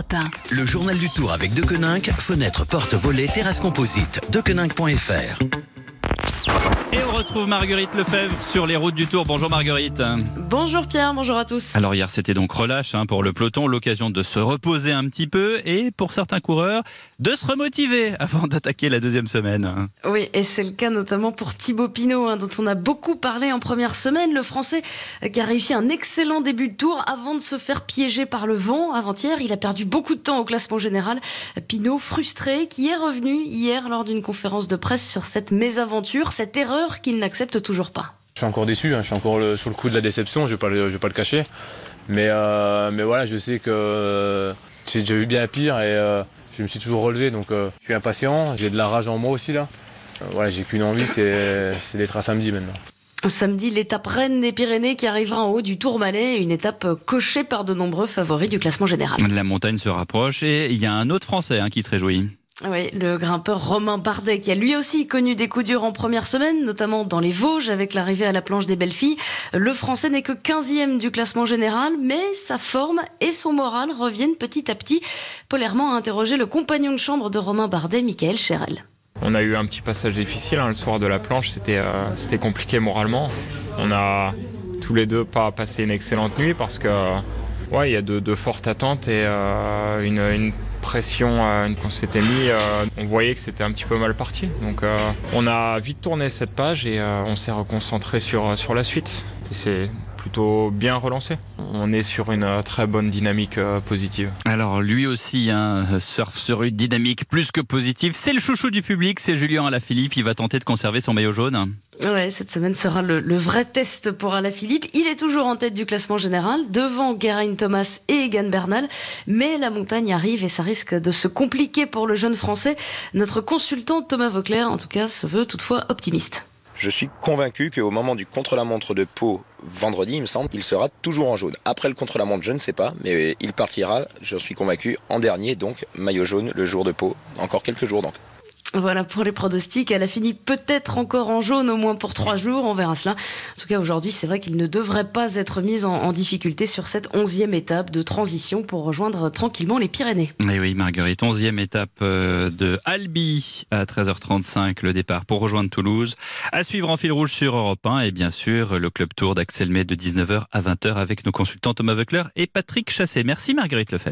Europe 1. Le journal du Tour avec Deconinck, fenêtre, porte, volet, terrasse composite. Deconinck.fr. Et on retrouve Marguerite Lefebvre sur les routes du Tour. Bonjour Marguerite. Bonjour Pierre, bonjour à tous. Alors hier c'était donc relâche hein, pour le peloton, l'occasion de se reposer un petit peu et pour certains coureurs de se remotiver avant d'attaquer la deuxième semaine. Oui, et c'est le cas notamment pour Thibaut Pinot, hein, dont on a beaucoup parlé en première semaine. Le Français euh, qui a réussi un excellent début de tour avant de se faire piéger par le vent. Avant-hier, il a perdu beaucoup de temps au classement général. Pinot frustré, qui est revenu hier lors d'une conférence de presse sur cette mésaventure, cette erreur qu'il n'accepte toujours pas. Je suis encore déçu, hein, je suis encore le, sous le coup de la déception, je ne vais, vais, pas le cacher. Mais, euh, mais voilà, je sais que euh, j'ai déjà eu bien pire et euh, je me suis toujours relevé, donc euh, je suis impatient, j'ai de la rage en moi aussi là. Euh, voilà, j'ai qu'une envie, c'est d'être à samedi maintenant. Samedi, l'étape reine des Pyrénées qui arrivera en haut du Tourmalet, une étape cochée par de nombreux favoris du classement général. La montagne se rapproche et il y a un autre Français hein, qui se réjouit. Oui, le grimpeur Romain Bardet qui a lui aussi connu des coups durs en première semaine, notamment dans les Vosges avec l'arrivée à la planche des belles filles. Le Français n'est que 15e du classement général, mais sa forme et son moral reviennent petit à petit. Herman a interrogé le compagnon de chambre de Romain Bardet, Michael Cherel. On a eu un petit passage difficile hein, le soir de la planche, c'était euh, c'était compliqué moralement. On a tous les deux pas passé une excellente nuit parce que ouais, il y a de, fortes attentes et euh, une pression euh, qu'on s'était mis, euh, on voyait que c'était un petit peu mal parti. Donc euh, on a vite tourné cette page et euh, on s'est reconcentré sur, sur la suite. C'est plutôt bien relancé. On est sur une très bonne dynamique euh, positive. Alors lui aussi, hein, surfe sur une dynamique plus que positive. C'est le chouchou du public, c'est Julien Alaphilippe. Il va tenter de conserver son maillot jaune. Ouais, cette semaine sera le, le, vrai test pour Alaphilippe. Il est toujours en tête du classement général, devant Geraint Thomas et Egan Bernal. Mais la montagne arrive et ça risque de se compliquer pour le jeune Français. Notre consultant Thomas Vauclair, en tout cas, se veut toutefois optimiste. Je suis convaincu qu'au moment du contre-la-montre de Pau, vendredi, il me semble, il sera toujours en jaune. Après le contre-la-montre, je ne sais pas, mais il partira, je suis convaincu, en dernier, donc maillot jaune le jour de Pau. Encore quelques jours donc. Voilà pour les pronostics. Elle a fini peut-être encore en jaune, au moins pour trois jours. On verra cela. En tout cas, aujourd'hui, c'est vrai qu'il ne devrait pas être mis en, difficulté sur cette onzième étape de transition pour rejoindre tranquillement les Pyrénées. Et oui, Marguerite, onzième étape euh, de Albi à 13h35, le départ pour rejoindre Toulouse. À suivre en fil rouge sur Europe 1 et bien sûr le club tour d'Axel May de 19h à 20h avec nos consultants Thomas Veucler et Patrick Chassé. Merci Marguerite Lefebvre.